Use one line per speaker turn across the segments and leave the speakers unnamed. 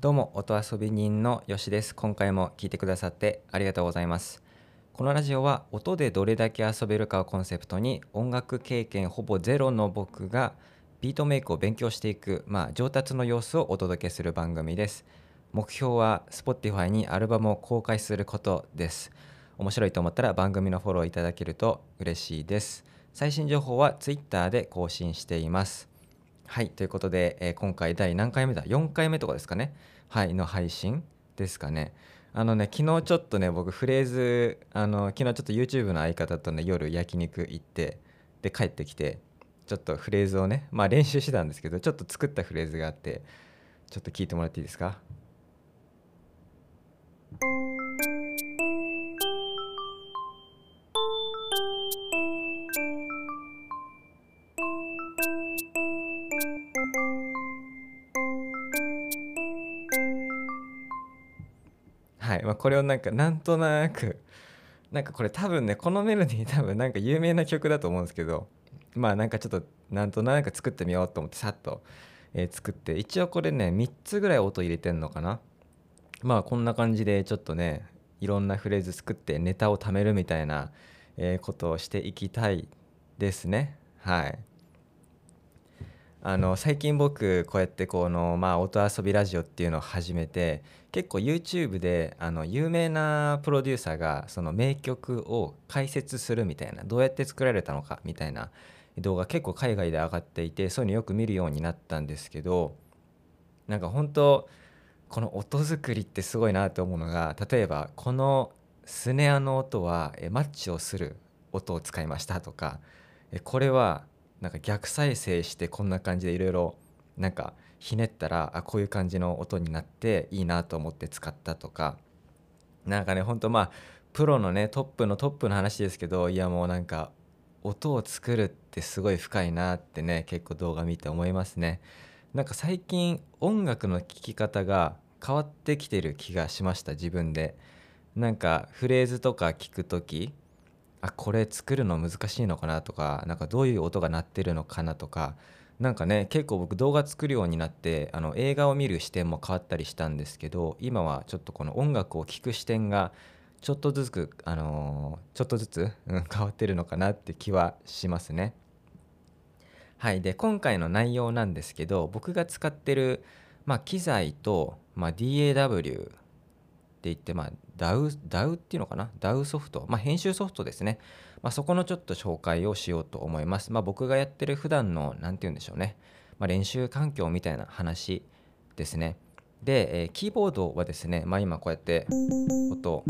どうも音遊び人のよしです。今回も聞いてくださってありがとうございます。このラジオは音でどれだけ遊べるかをコンセプトに音楽経験ほぼゼロの僕がビートメイクを勉強していく、まあ、上達の様子をお届けする番組です。目標は Spotify にアルバムを公開することです。面白いと思ったら番組のフォローいただけると嬉しいです。最新情報は Twitter で更新しています。はいということで、えー今回第何回目だ？4回目とかですかね？はいの配信ですかね？あのね昨日ちょっとね僕フレーズあの昨日ちょっと YouTube の相方とね夜焼肉行ってで帰ってきてちょっとフレーズをねまあ練習してたんですけどちょっと作ったフレーズがあってちょっと聞いてもらっていいですか？はい、まあ、これをなんかなんとなくなんかこれ多分ねこのメロディー多分なんか有名な曲だと思うんですけどまあなんかちょっとなんとなく作ってみようと思ってさっと、えー作って一応これね3つぐらい音入れてんのかな。まあこんな感じでちょっとねいろんなフレーズ作ってネタを貯めるみたいな、えーことをしていきたいですね。はい。あの最近僕こうやってこの、まあ、音遊びラジオっていうのを始めて結構 YouTube であの有名なプロデューサーがその名曲を解説するみたいなどうやって作られたのかみたいな動画結構海外で上がっていてそういうのよく見るようになったんですけどなんか本当この音作りってすごいなと思うのが例えばこのスネアの音はマッチをする音を使いましたとかこれはなんか逆再生してこんな感じでいろいろなんかひねったらあこういう感じの音になっていいなと思って使ったとか。なんかねほんとまあプロのねトップのトップの話ですけどいやもうなんか音を作るってすごい深いなってね結構動画見て思いますね。なんか最近音楽の聴き方が変わってきてる気がしました自分で。なんかフレーズとか聞く時あこれ作るの難しいのかな？とかなんかどういう音が鳴ってるのかな？とかなんかね結構僕動画作るようになってあの映画を見る視点も変わったりしたんですけど今はちょっとこの音楽を聴く視点がちょっとずつ、あのーちょっとずつ、うん、変わってるのかなって気はしますね。はい、で今回の内容なんですけど僕が使ってる、まあ、機材と、まあ、DAW って言って、まあ、DAW, DAW っていうのかな？DAW ソフト、まあ、編集ソフトですね、まあ、そこのちょっと紹介をしようと思います、まあ、僕がやってる普段の何て言うんでしょうね、まあ、練習環境みたいな話ですね。で、えーキーボードはですね、まあ、今こうやって音、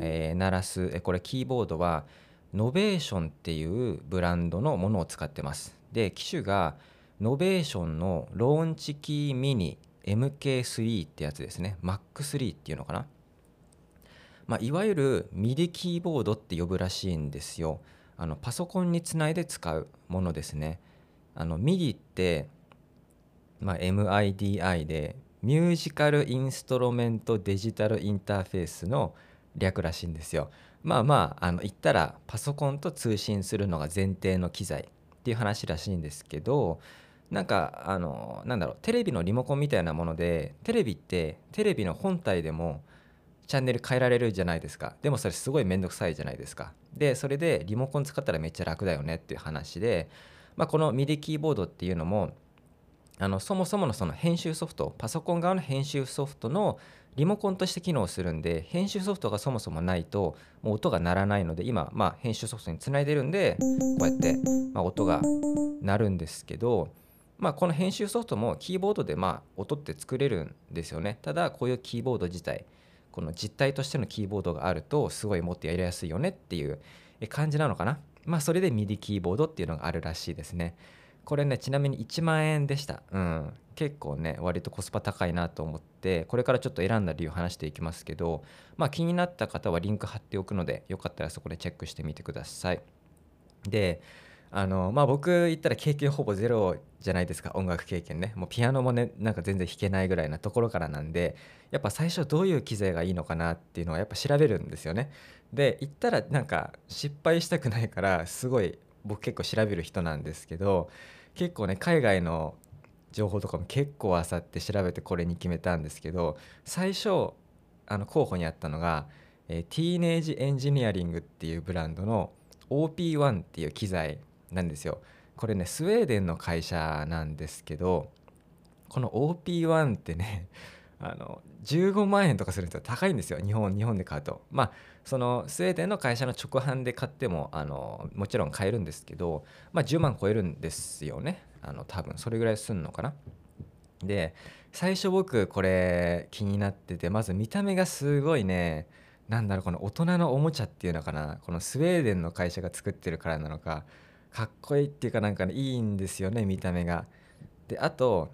えー鳴らす。えーこれキーボードは Novation っていうブランドのものを使ってます。で機種がノベーションのローンチキーミニ MK3 ってやつですね。 Mark 3 っていうのかな？まあ、いわゆる MIDI キーボードって呼ぶらしいんですよ。あのパソコンにつないで使うものですね。あの MIDI って、まあ、MIDI でミュージカルインストロメントデジタルインターフェースの略らしいんですよ。まあまああの言ったらパソコンと通信するのが前提の機材っていう話らしいんですけどなんかあのなんだろうテレビのリモコンみたいなものでテレビってテレビの本体でもチャンネル変えられるじゃないですか。でもそれすごいめんどくさいじゃないですか。でそれでリモコン使ったらめっちゃ楽だよねっていう話で、まあ、この MIDI キーボードっていうのもあのそもそものその編集ソフトパソコン側の編集ソフトのリモコンとして機能するんで編集ソフトがそもそもないともう音が鳴らないので今、まあ、編集ソフトにつないでるんでこうやって、まあ、音が鳴るんですけど、まあ、この編集ソフトもキーボードでまあ音って作れるんですよね。ただこういうキーボード自体この実体としてのキーボードがあるとすごいもっとやりやすいよねっていう感じなのかな？まあそれで MIDI キーボードっていうのがあるらしいですね。これねちなみに1万円でした。うん。結構ね割とコスパ高いなと思ってこれからちょっと選んだ理由話していきますけどまあ気になった方はリンク貼っておくのでよかったらそこでチェックしてみてください。であのまあ僕言ったら経験ほぼゼロじゃないですか音楽経験ね。もうピアノもねなんか全然弾けないぐらいなところからなんでやっぱ最初どういう機材がいいのかなっていうのはやっぱ調べるんですよね。で言ったらなんか失敗したくないからすごい僕結構調べる人なんですけど結構ね海外の情報とかも結構あさって調べてこれに決めたんですけど最初あの候補にあったのが、えー、ティーネージエンジニアリングっていうブランドの OP1 っていう機材なんですよ。これねスウェーデンの会社なんですけどこの OP1 ってね あの15万円とかするんですよ。高いんですよ。日本日本で買うと。まあそのスウェーデンの会社の直販で買ってもあのもちろん買えるんですけど、まあ、10万超えるんですよね。あの多分。それぐらいすんのかな。で最初僕これ気になっててまず見た目がすごいねなんだろうこの大人のおもちゃっていうのかな。このスウェーデンの会社が作ってるからなのかかっこいいっていうかなんかねいいんですよね見た目が。であと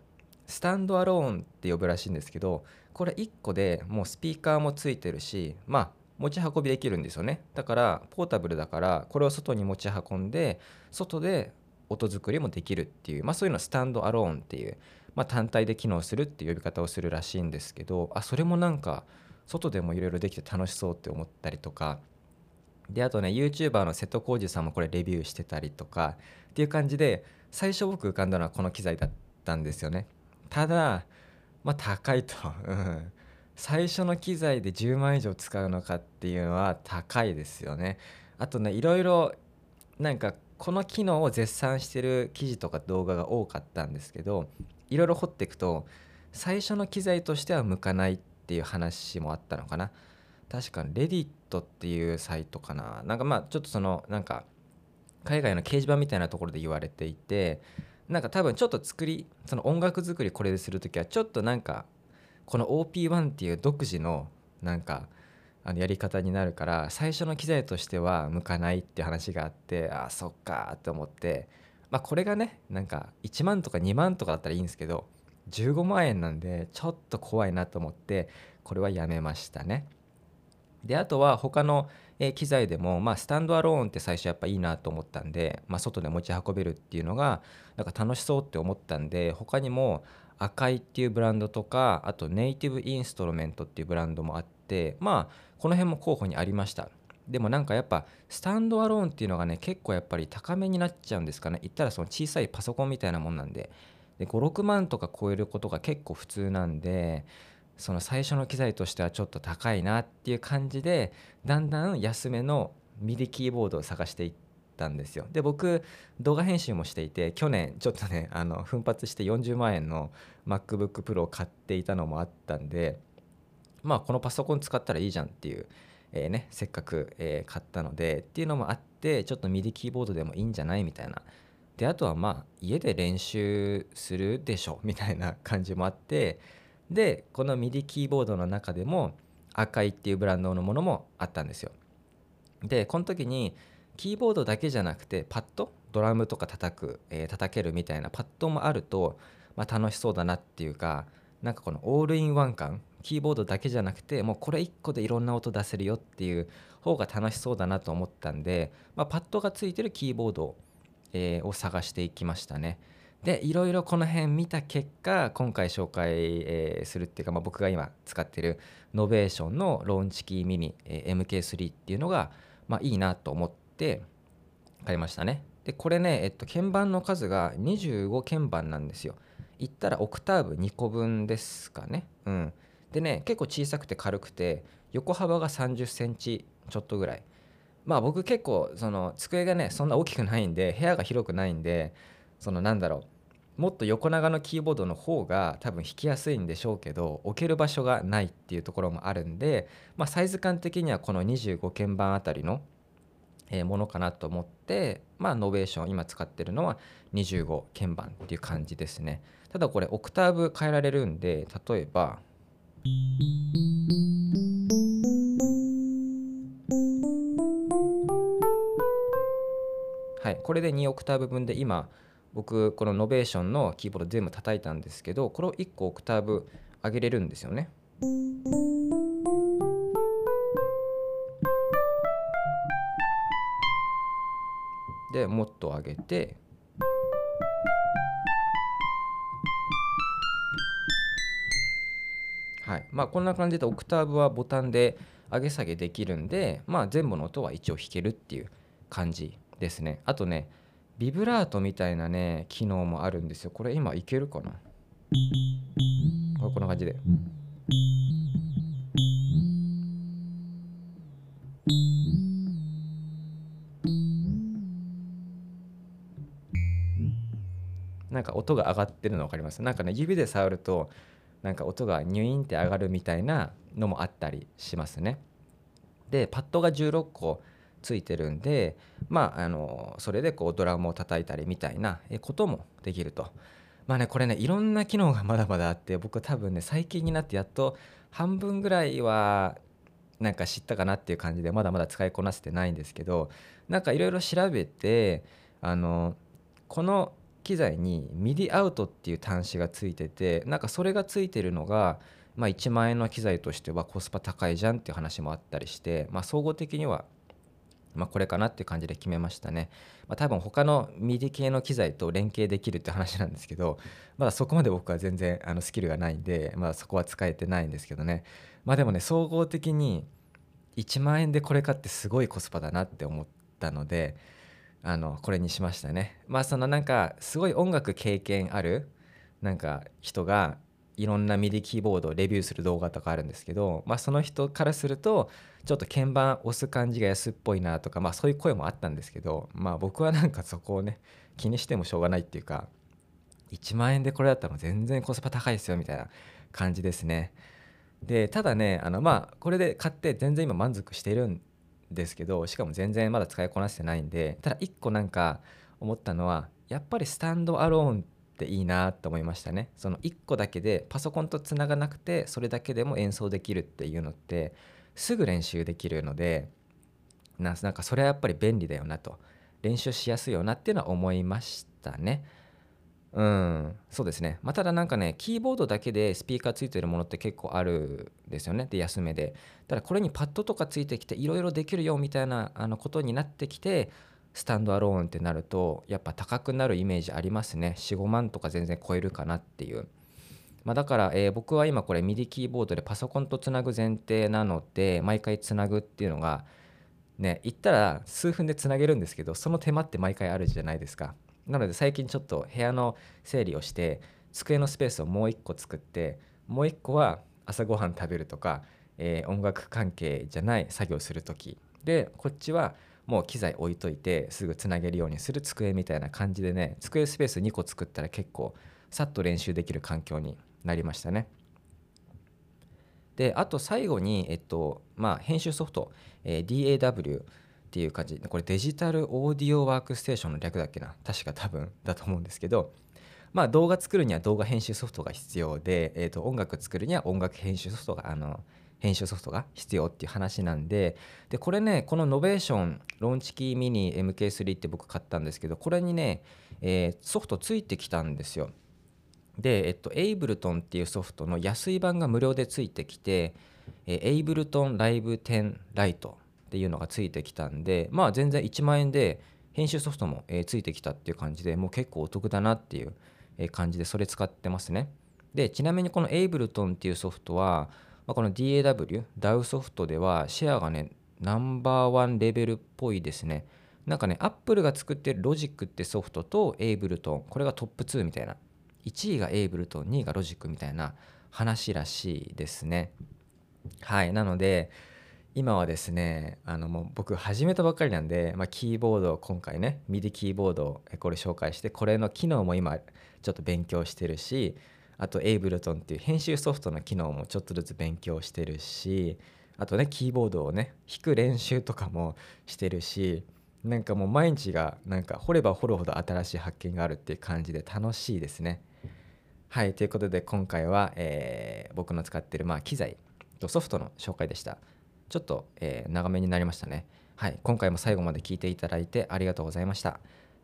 スタンドアローンって呼ぶらしいんですけどこれ1個でもうスピーカーもついてるしまあ持ち運びできるんですよねだからポータブルだからこれを外に持ち運んで外で音作りもできるっていう、まあ、そういうのはスタンドアローンっていう、まあ、単体で機能するっていう呼び方をするらしいんですけどあそれもなんか外でもいろいろできて楽しそうって思ったりとかであとね YouTuber の瀬戸康史さんもこれレビューしてたりとかっていう感じで最初僕浮かんだのはこの機材だったんですよね。ただまあ高いと、最初の機材で10万以上使うのかっていうのは高いですよね。あとねいろいろなんかこの機能を絶賛してる記事とか動画が多かったんですけどいろいろ掘っていくと最初の機材としては向かないっていう話もあったのかな。確かレディットっていうサイトかななんかまあちょっとそのなんか海外の掲示板みたいなところで言われていてなんか多分ちょっと作りその音楽作りこれでする時はちょっとなんかこの OP1 っていう独自のなんかあのやり方になるから最初の機材としては向かないって話があってあそっかって思ってまあこれがねなんか1万とか2万とかだったらいいんですけど15万円なんでちょっと怖いなと思ってこれはやめましたね。であとは他の機材でも、まあ、スタンドアローンって最初やっぱいいなと思ったんで、まあ、外で持ち運べるっていうのがなんか楽しそうって思ったんで他にも赤いっていうブランドとかあとネイティブインストルメントっていうブランドもあってまあこの辺も候補にありました。でもなんかやっぱスタンドアローンっていうのがね結構やっぱり高めになっちゃうんですかね。言ったらその小さいパソコンみたいなもんなんで。で56万とか超えることが結構普通なんでその最初の機材としてはちょっと高いなっていう感じでだんだん安めのミディキーボードを探していったんですよ。で僕動画編集もしていて去年ちょっとね あの奮発して40万円の MacBookPro を買っていたのもあったんでまあこのパソコン使ったらいいじゃんっていう、えー、ね、せっかく、え、買ったのでっていうのもあってちょっとミディキーボードでもいいんじゃないみたいな。であとはまあ家で練習するでしょみたいな感じもあってでこの MIDI キーボードの中でも赤いっていうブランドのものもあったんですよ。でこの時にキーボードだけじゃなくてパッド？ドラムとか叩く、えー、叩けるみたいなパッドもあると、まあ、楽しそうだなっていうかなんかこのオールインワン感？キーボードだけじゃなくてもうこれ1個でいろんな音出せるよっていう方が楽しそうだなと思ったんで、まあ、パッドがついてるキーボード、え、を探していきましたね。でいろいろこの辺見た結果今回紹介、するっていうか、まあ、僕が今使ってる Novation の Launchkey Mini、えー、MK3 っていうのが、まあ、いいなと思って買いましたね。でこれね、えっと、鍵盤の数が25鍵盤なんですよ。言ったらオクターブ2個分ですかね。うん。でね結構小さくて軽くて横幅が3 0センチちょっとぐらい。まあ僕結構その机がねそんな大きくないんで部屋が広くないんでそのなんだろうもっと横長のキーボードの方が多分弾きやすいんでしょうけど置ける場所がないっていうところもあるんで、まあ、サイズ感的にはこの25鍵盤あたりのものかなと思って、まあ、ノベーション今使ってるのは25鍵盤っていう感じですね。ただこれオクターブ変えられるんで例えばはいこれで2オクターブ分で今僕この Novation のキーボード全部叩いたんですけどこれを1個オクターブ上げれるんですよね。でもっと上げてはいまあこんな感じでオクターブはボタンで上げ下げできるんでまあ全部の音は一応弾けるっていう感じですねあとねビブラートみたいなね機能もあるんですよこれ今いけるかな？こんな感じで。なんか音が上がってるの分かります？なんかね指で触るとなんか音がニュインって上がるみたいなのもあったりしますね。でパッドが16個ついてるんでまああのそれでこうドラムを叩いたりみたいなこともできると。まあねこれねいろんな機能がまだまだあって僕多分ね最近になってやっと半分ぐらいはなんか知ったかなっていう感じでまだまだ使いこなせてないんですけどなんかいろいろ調べてあのこの機材に MIDI アウトっていう端子がついててなんかそれがついてるのが、まあ、1万円の機材としてはコスパ高いじゃんっていう話もあったりして、まあ、総合的にはまあ、これかなっていう感じで決めましたね。まあ、多分他の MIDI 系の機材と連携できるって話なんですけど、まだそこまで僕は全然あのスキルがないんで、まあ、そこは使えてないんですけどね。まあでもね、総合的に1万円でこれ買ってすごいコスパだなって思ったので、あのこれにしましたね。まあそのなんかすごい音楽経験あるなんか人がいろんな MIDI キーボードをレビューする動画とかあるんですけど、まあ、その人からするとちょっと鍵盤押す感じが安っぽいなとか、まあ、そういう声もあったんですけど、まあ、僕はなんかそこをね気にしてもしょうがないっていうか1万円でこれだったら全然コスパ高いですよみたいな感じですね。でただねあのまあこれで買って全然今満足してるんですけどしかも全然まだ使いこなせてないんでただ1個なんか思ったのはやっぱりスタンドアローンっていいなと思いましたねその1個だけでパソコンとつながなくてそれだけでも演奏できるっていうのってすぐ練習できるのでなんかそれはやっぱり便利だよなと練習しやすいよなっていうのは思いましたね。うん、そうですね。まあ、ただなんかね、キーボードだけでスピーカーついてるものって結構あるんですよね。で、安めで。ただこれにパッドとかついてきていろいろできるよみたいなあのことになってきて、スタンドアローンってなると、やっぱ高くなるイメージありますね。4、5万とか全然超えるかなっていう。まあ、だから、えー、僕は今これ MIDI キーボードでパソコンとつなぐ前提なので、毎回つなぐっていうのが、ね、言ったら数分でつなげるんですけど、その手間って毎回あるじゃないですか。なので最近ちょっと部屋の整理をして机のスペースをもう一個作ってもう一個は朝ごはん食べるとか、えー、音楽関係じゃない作業する時でこっちはもう機材置いといてすぐつなげるようにする机みたいな感じでね机スペース2個作ったら結構さっと練習できる環境になりましたね。であと最後に、えっとまあ、編集ソフト、えー、DAW っていう感じこれデジタルオーディオワークステーションの略だっけな？確か多分だと思うんですけどまあ動画作るには動画編集ソフトが必要で、えー、と音楽作るには音楽編集ソフトがあの編集ソフトが必要っていう話なんででこれねこのノベーションローンチキーミニ MK3 って僕買ったんですけどこれにね、えー、ソフトついてきたんですよ。でえっと Ableton っていうソフトの安い版が無料でついてきてエイブルトンライブ10ライトっていうのがついてきたんでまあ全然1万円で編集ソフトも、ついてきたっていう感じでもう結構お得だなっていう感じでそれ使ってますね。でちなみにこの Ableton っていうソフトは、まあ、この DAW DAW ソフトではシェアがねナンバーワンレベルっぽいですね。なんかね Apple が作ってる Logic ってソフトと Ableton これがトップ2みたいな。1位が Ableton 2位が Logic みたいな話らしいですね。はいなので今はですねあのもう僕始めたばっかりなんで、まあ、キーボードを今回ね MIDI キーボードをこれ紹介してこれの機能も今ちょっと勉強してるしあと Ableton っていう編集ソフトの機能もちょっとずつ勉強してるしあとねキーボードをね弾く練習とかもしてるしなんかもう毎日がなんか掘れば掘るほど新しい発見があるっていう感じで楽しいですね。はいということで今回は、えー、僕の使ってるまあ機材とソフトの紹介でした。ちょっと、えー、長めになりましたね。はい、今回も最後まで聞いていただいてありがとうございました。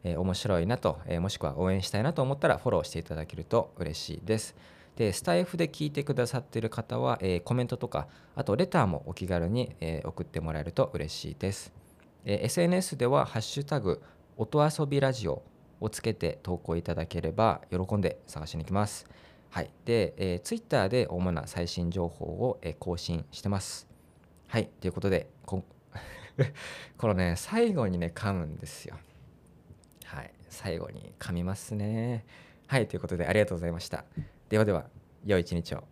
えー、面白いなと、え、もしくは応援したいなと思ったらフォローしていただけると嬉しいです。で、スタイフで聞いてくださっている方は、え、コメントとか、あとレターもお気軽に、え送ってもらえると嬉しいです。え SNS では、ハッシュタグ、音遊びラジオをつけて投稿いただければ喜んで探しに行きます。はい。で、えー、Twitter で主な最新情報を、え更新してます。はい、ということで、こ このね、最後にね、噛むんですよ。最後に噛みますね。はい、ということで、ありがとうございました。ではでは良い一日を